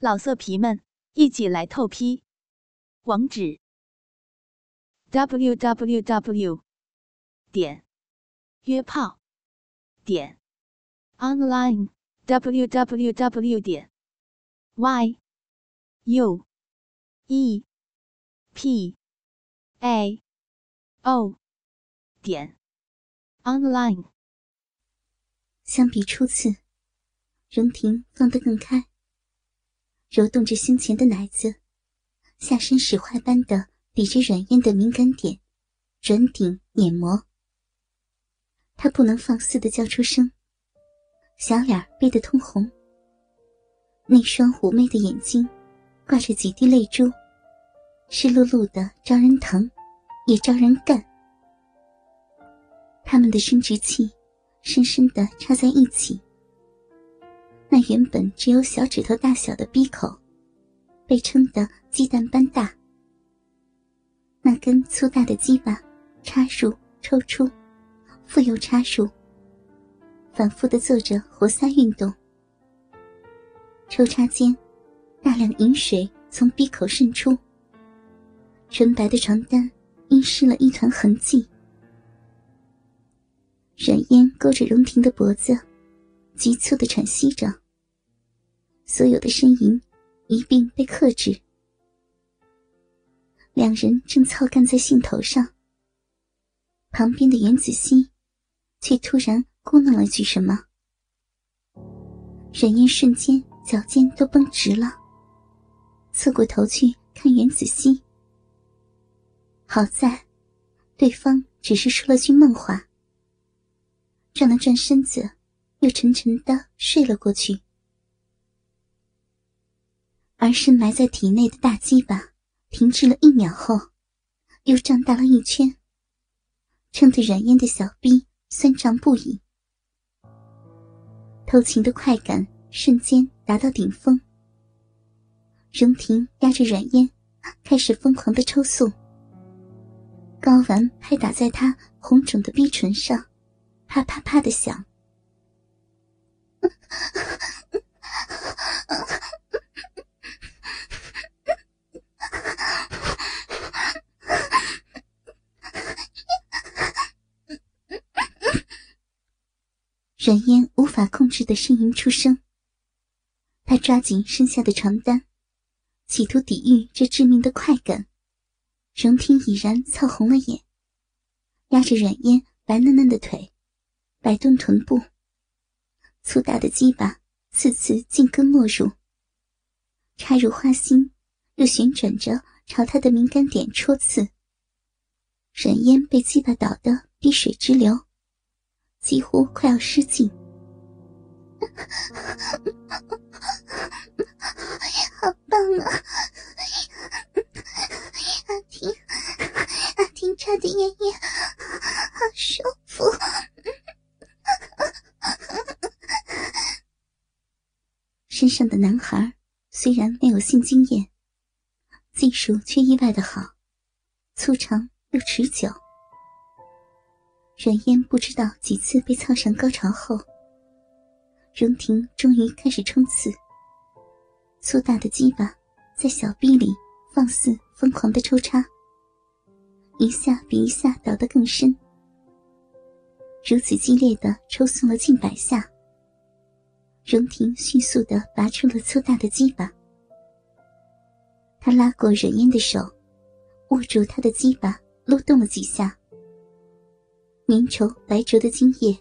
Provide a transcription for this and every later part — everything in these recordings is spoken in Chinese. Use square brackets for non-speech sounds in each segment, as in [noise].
老色皮们，一起来透批！网址：w w w 点约炮点 online w w w 点 y u e p a o 点 online。相比初次，荣婷放得更开。揉动着胸前的奶子，下身使坏般的抵着软烟的敏感点，转顶碾磨。他不能放肆的叫出声，小脸憋得通红。那双妩媚的眼睛，挂着几滴泪珠，湿漉漉的，招人疼，也招人干。他们的生殖器深深的插在一起。那原本只有小指头大小的闭口，被撑得鸡蛋般大。那根粗大的鸡巴插入、抽出，复又插入，反复的做着活塞运动。抽插间，大量饮水从闭口渗出，纯白的床单阴湿了一团痕迹。软烟勾着荣婷的脖子。急促的喘息着，所有的呻吟一并被克制。两人正操干在兴头上，旁边的袁子熙却突然咕哝了句什么。冉燕瞬间脚尖都绷直了，侧过头去看袁子熙。好在，对方只是说了句梦话，转了转身子。又沉沉的睡了过去，而深埋在体内的大鸡巴停滞了一秒后，又胀大了一圈，撑得软烟的小臂酸胀不已。偷情的快感瞬间达到顶峰，荣婷压着软烟，开始疯狂的抽搐，睾丸拍打在她红肿的逼唇上，啪啪啪的响。[laughs] 软烟无法控制的呻吟出声，他抓紧身下的床单，企图抵御这致命的快感。荣听已然操红了眼，压着软烟白嫩嫩的腿，摆动臀部。粗大的鸡巴次次进根没入，插入花心，又旋转着朝他的敏感点戳刺。冉烟被鸡巴捣得滴水直流，几乎快要失禁。[laughs] 好棒啊！[laughs] 阿婷，阿婷插的烟烟好舒服。身上的男孩虽然没有性经验，技术却意外的好，粗长又持久。阮烟不知道几次被操上高潮后，荣婷终于开始冲刺。粗大的鸡巴在小臂里放肆疯狂的抽插，一下比一下倒得更深。如此激烈的抽送了近百下。荣婷迅速的拔出了粗大的鸡巴，他拉过忍烟的手，握住他的鸡巴，撸动了几下。粘稠白灼的精液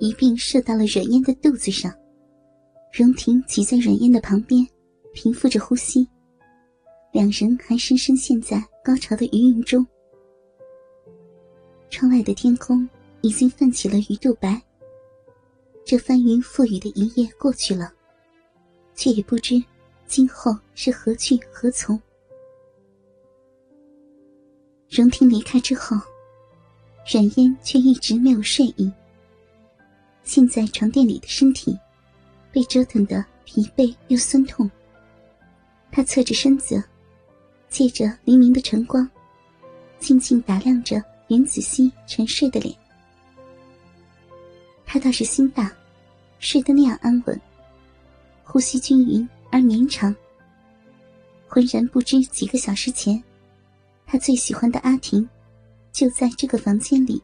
一并射到了忍烟的肚子上。荣婷挤在忍烟的旁边，平复着呼吸。两人还深深陷在高潮的余韵中。窗外的天空已经泛起了鱼肚白。这翻云覆雨的一夜过去了，却也不知今后是何去何从。荣婷离开之后，冉嫣却一直没有睡意。现在床垫里的身体被折腾得疲惫又酸痛，她侧着身子，借着黎明的晨光，静静打量着袁子熙沉睡的脸。他倒是心大，睡得那样安稳，呼吸均匀而绵长。浑然不知几个小时前，他最喜欢的阿婷，就在这个房间里，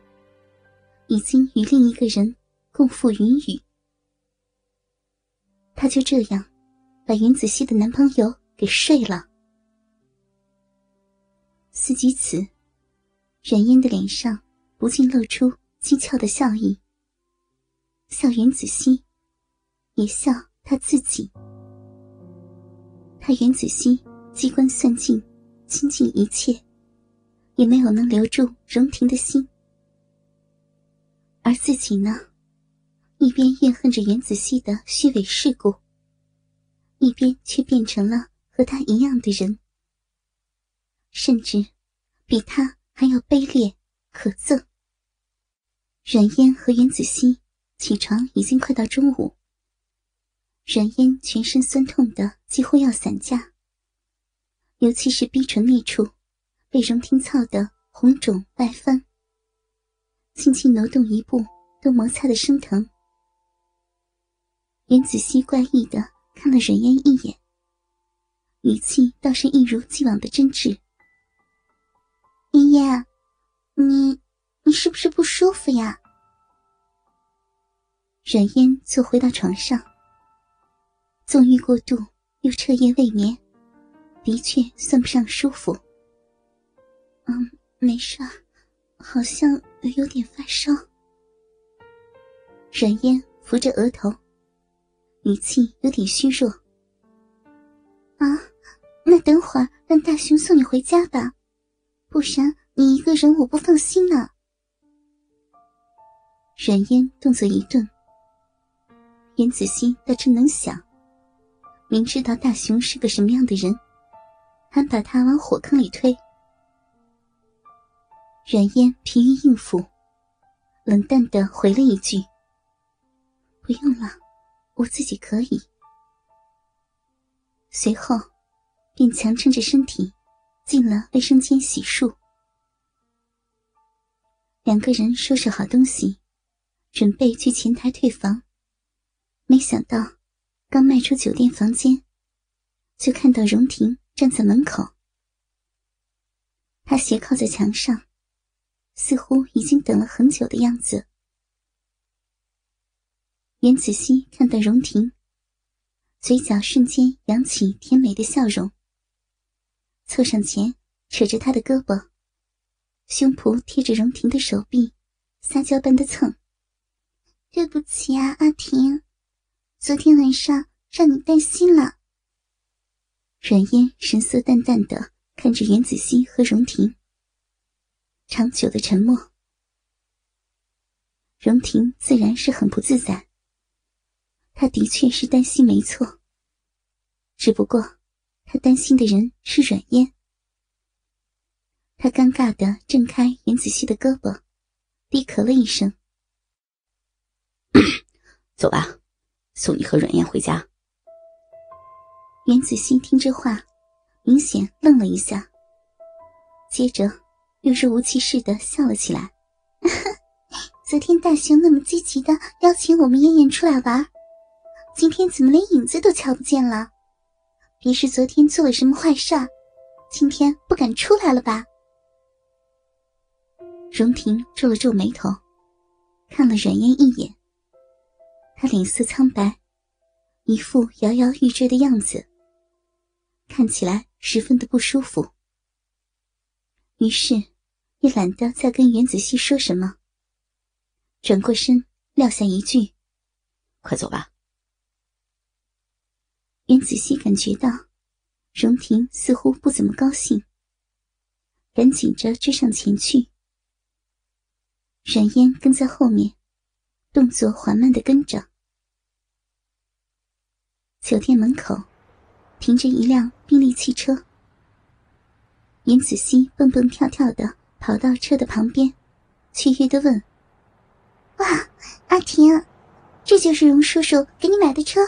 已经与另一个人共赴云雨。他就这样，把袁子熙的男朋友给睡了。思及此，冉嫣的脸上不禁露出讥诮的笑意，笑袁子熙，也笑他自己。他袁子熙机关算尽，倾尽一切，也没有能留住荣婷的心，而自己呢，一边怨恨着袁子熙的虚伪世故，一边却变成了和他一样的人。甚至比他还要卑劣可憎。阮嫣和袁子熙起床已经快到中午。阮嫣全身酸痛的几乎要散架，尤其是逼唇那处，被荣廷操得红肿外翻，轻轻挪动一步都摩擦的生疼。袁子熙怪异的看了阮嫣一眼，语气倒是一如既往的真挚。爷爷，你你是不是不舒服呀？冉嫣坐回到床上，纵欲过度又彻夜未眠，的确算不上舒服。嗯，没事，好像有点发烧。冉嫣扶着额头，语气有点虚弱。啊，那等会儿让大雄送你回家吧。不然你一个人我不放心呢。冉嫣动作一顿，袁子熙倒真能想，明知道大雄是个什么样的人，还把他往火坑里推。冉嫣疲于应付，冷淡的回了一句：“不用了，我自己可以。”随后，便强撑着身体。进了卫生间洗漱，两个人收拾好东西，准备去前台退房。没想到，刚迈出酒店房间，就看到荣婷站在门口。她斜靠在墙上，似乎已经等了很久的样子。袁子熙看到荣婷，嘴角瞬间扬起甜美的笑容。凑上前，扯着他的胳膊，胸脯贴着荣婷的手臂，撒娇般的蹭。对不起啊，阿婷，昨天晚上让你担心了。阮嫣神色淡淡的看着袁子熙和荣婷，长久的沉默。荣婷自然是很不自在，她的确是担心没错，只不过。他担心的人是阮嫣，他尴尬的挣开袁子熙的胳膊，低咳了一声：“ [coughs] 走吧，送你和阮燕回家。”袁子欣听这话，明显愣了一下，接着又若无其事的笑了起来：“ [laughs] 昨天大雄那么积极的邀请我们燕燕出来玩，今天怎么连影子都瞧不见了？”别是昨天做了什么坏事，今天不敢出来了吧？荣婷皱了皱眉头，看了阮燕一眼。她脸色苍白，一副摇摇欲坠的样子，看起来十分的不舒服。于是，也懒得再跟袁子熙说什么，转过身撂下一句：“快走吧。”袁子熙感觉到，荣婷似乎不怎么高兴，赶紧着追上前去。冉嫣跟在后面，动作缓慢的跟着。酒店门口停着一辆宾利汽车，袁子熙蹦蹦跳跳的跑到车的旁边，雀跃的问：“哇，阿婷，这就是荣叔叔给你买的车？”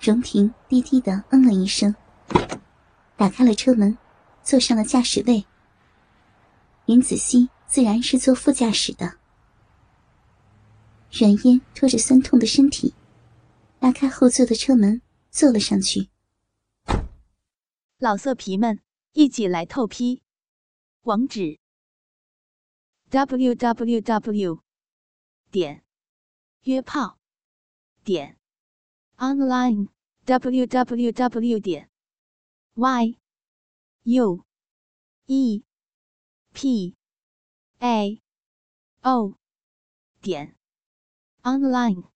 荣婷低低的嗯了一声，打开了车门，坐上了驾驶位。袁子熙自然是坐副驾驶的。阮嫣拖着酸痛的身体，拉开后座的车门，坐了上去。老色皮们，一起来透批！网址：w w w 点约炮点 online w w w 点 y u e p a o 点 online。